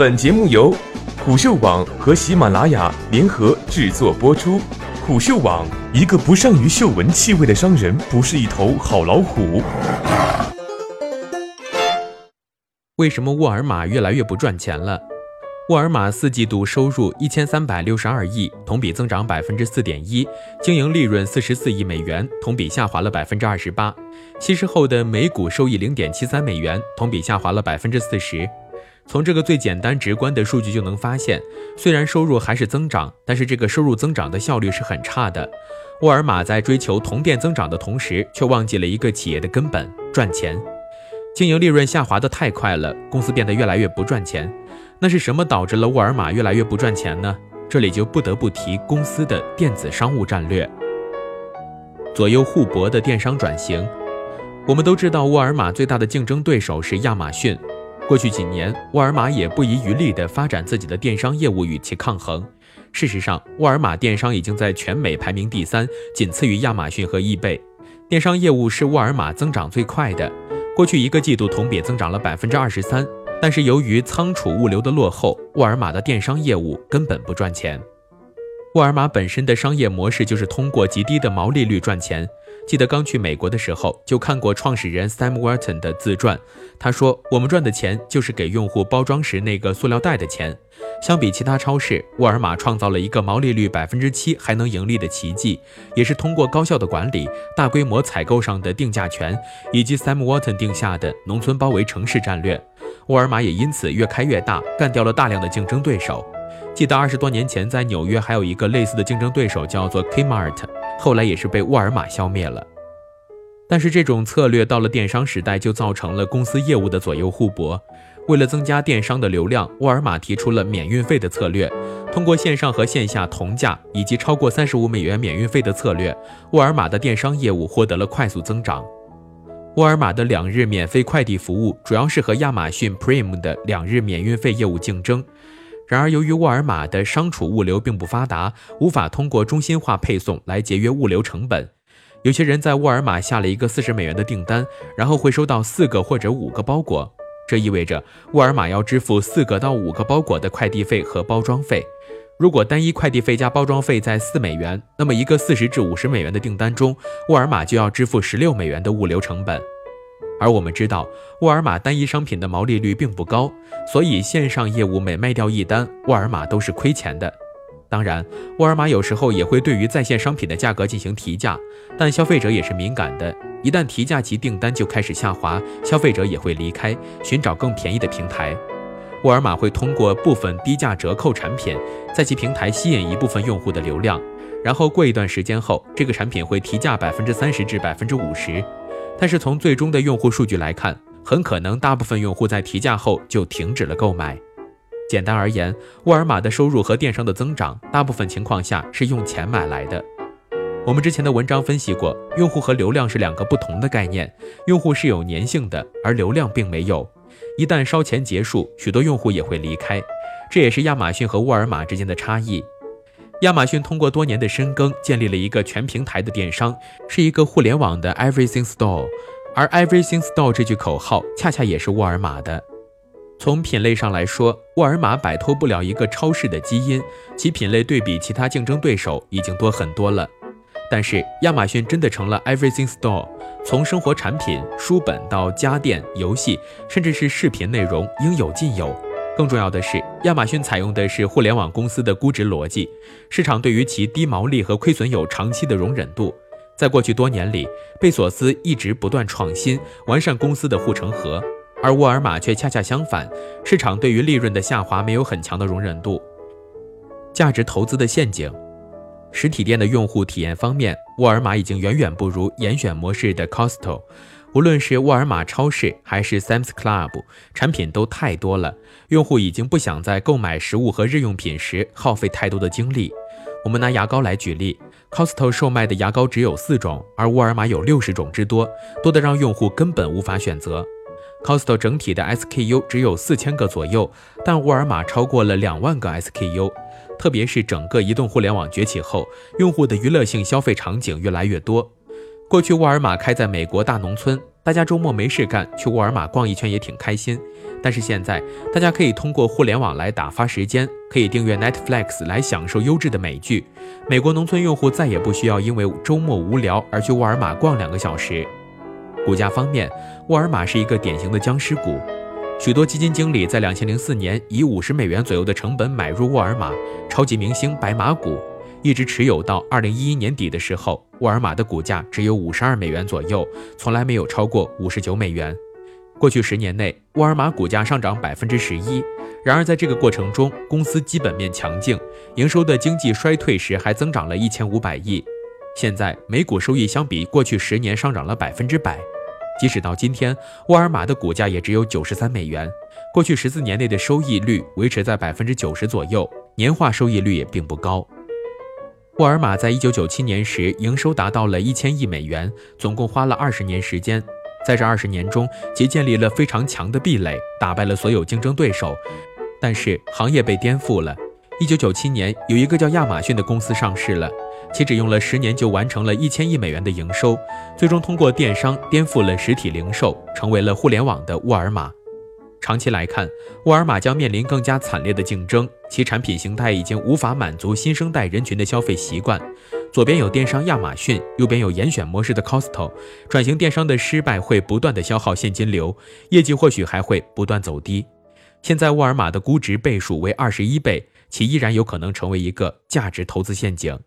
本节目由虎嗅网和喜马拉雅联合制作播出。虎嗅网：一个不善于嗅闻气味的商人，不是一头好老虎。为什么沃尔玛越来越不赚钱了？沃尔玛四季度收入一千三百六十二亿，同比增长百分之四点一，经营利润四十四亿美元，同比下滑了百分之二十八。稀释后的每股收益零点七三美元，同比下滑了百分之四十。从这个最简单直观的数据就能发现，虽然收入还是增长，但是这个收入增长的效率是很差的。沃尔玛在追求同店增长的同时，却忘记了一个企业的根本——赚钱。经营利润下滑的太快了，公司变得越来越不赚钱。那是什么导致了沃尔玛越来越不赚钱呢？这里就不得不提公司的电子商务战略，左右互搏的电商转型。我们都知道，沃尔玛最大的竞争对手是亚马逊。过去几年，沃尔玛也不遗余力地发展自己的电商业务与其抗衡。事实上，沃尔玛电商已经在全美排名第三，仅次于亚马逊和易贝。电商业务是沃尔玛增长最快的，过去一个季度同比增长了百分之二十三。但是由于仓储物流的落后，沃尔玛的电商业务根本不赚钱。沃尔玛本身的商业模式就是通过极低的毛利率赚钱。记得刚去美国的时候，就看过创始人 Sam Walton 的自传。他说：“我们赚的钱就是给用户包装时那个塑料袋的钱。”相比其他超市，沃尔玛创造了一个毛利率百分之七还能盈利的奇迹，也是通过高效的管理、大规模采购上的定价权，以及 Sam Walton 定下的农村包围城市战略。沃尔玛也因此越开越大，干掉了大量的竞争对手。记得二十多年前，在纽约还有一个类似的竞争对手，叫做 Kmart，后来也是被沃尔玛消灭了。但是这种策略到了电商时代，就造成了公司业务的左右互搏。为了增加电商的流量，沃尔玛提出了免运费的策略，通过线上和线下同价以及超过三十五美元免运费的策略，沃尔玛的电商业务获得了快速增长。沃尔玛的两日免费快递服务主要是和亚马逊 Prime 的两日免运费业务竞争。然而，由于沃尔玛的商储物流并不发达，无法通过中心化配送来节约物流成本。有些人在沃尔玛下了一个四十美元的订单，然后会收到四个或者五个包裹，这意味着沃尔玛要支付四个到五个包裹的快递费和包装费。如果单一快递费加包装费在四美元，那么一个四十至五十美元的订单中，沃尔玛就要支付十六美元的物流成本。而我们知道，沃尔玛单一商品的毛利率并不高，所以线上业务每卖掉一单，沃尔玛都是亏钱的。当然，沃尔玛有时候也会对于在线商品的价格进行提价，但消费者也是敏感的，一旦提价，其订单就开始下滑，消费者也会离开，寻找更便宜的平台。沃尔玛会通过部分低价折扣产品，在其平台吸引一部分用户的流量，然后过一段时间后，这个产品会提价百分之三十至百分之五十。但是从最终的用户数据来看，很可能大部分用户在提价后就停止了购买。简单而言，沃尔玛的收入和电商的增长，大部分情况下是用钱买来的。我们之前的文章分析过，用户和流量是两个不同的概念，用户是有粘性的，而流量并没有。一旦烧钱结束，许多用户也会离开，这也是亚马逊和沃尔玛之间的差异。亚马逊通过多年的深耕，建立了一个全平台的电商，是一个互联网的 Everything Store，而 Everything Store 这句口号恰恰也是沃尔玛的。从品类上来说，沃尔玛摆脱不了一个超市的基因，其品类对比其他竞争对手已经多很多了。但是亚马逊真的成了 Everything Store，从生活产品、书本到家电、游戏，甚至是视频内容，应有尽有。更重要的是，亚马逊采用的是互联网公司的估值逻辑，市场对于其低毛利和亏损有长期的容忍度。在过去多年里，贝索斯一直不断创新完善公司的护城河，而沃尔玛却恰恰相反，市场对于利润的下滑没有很强的容忍度。价值投资的陷阱，实体店的用户体验方面，沃尔玛已经远远不如严选模式的 Costco。无论是沃尔玛超市还是 Sam's Club，产品都太多了，用户已经不想在购买食物和日用品时耗费太多的精力。我们拿牙膏来举例，Costco 售卖的牙膏只有四种，而沃尔玛有六十种之多，多得让用户根本无法选择。Costco 整体的 SKU 只有四千个左右，但沃尔玛超过了两万个 SKU。特别是整个移动互联网崛起后，用户的娱乐性消费场景越来越多。过去沃尔玛开在美国大农村，大家周末没事干，去沃尔玛逛一圈也挺开心。但是现在，大家可以通过互联网来打发时间，可以订阅 Netflix 来享受优质的美剧。美国农村用户再也不需要因为周末无聊而去沃尔玛逛两个小时。股价方面，沃尔玛是一个典型的僵尸股。许多基金经理在两千零四年以五十美元左右的成本买入沃尔玛超级明星白马股，一直持有到二零一一年底的时候，沃尔玛的股价只有五十二美元左右，从来没有超过五十九美元。过去十年内，沃尔玛股价上涨百分之十一。然而，在这个过程中，公司基本面强劲，营收的经济衰退时还增长了一千五百亿。现在，每股收益相比过去十年上涨了百分之百。即使到今天，沃尔玛的股价也只有九十三美元。过去十四年内的收益率维持在百分之九十左右，年化收益率也并不高。沃尔玛在一九九七年时营收达到了一千亿美元，总共花了二十年时间。在这二十年中，其建立了非常强的壁垒，打败了所有竞争对手。但是行业被颠覆了。一九九七年，有一个叫亚马逊的公司上市了，其只用了十年就完成了一千亿美元的营收，最终通过电商颠覆了实体零售，成为了互联网的沃尔玛。长期来看，沃尔玛将面临更加惨烈的竞争，其产品形态已经无法满足新生代人群的消费习惯。左边有电商亚马逊，右边有严选模式的 Costco。转型电商的失败会不断的消耗现金流，业绩或许还会不断走低。现在沃尔玛的估值倍数为二十一倍，其依然有可能成为一个价值投资陷阱。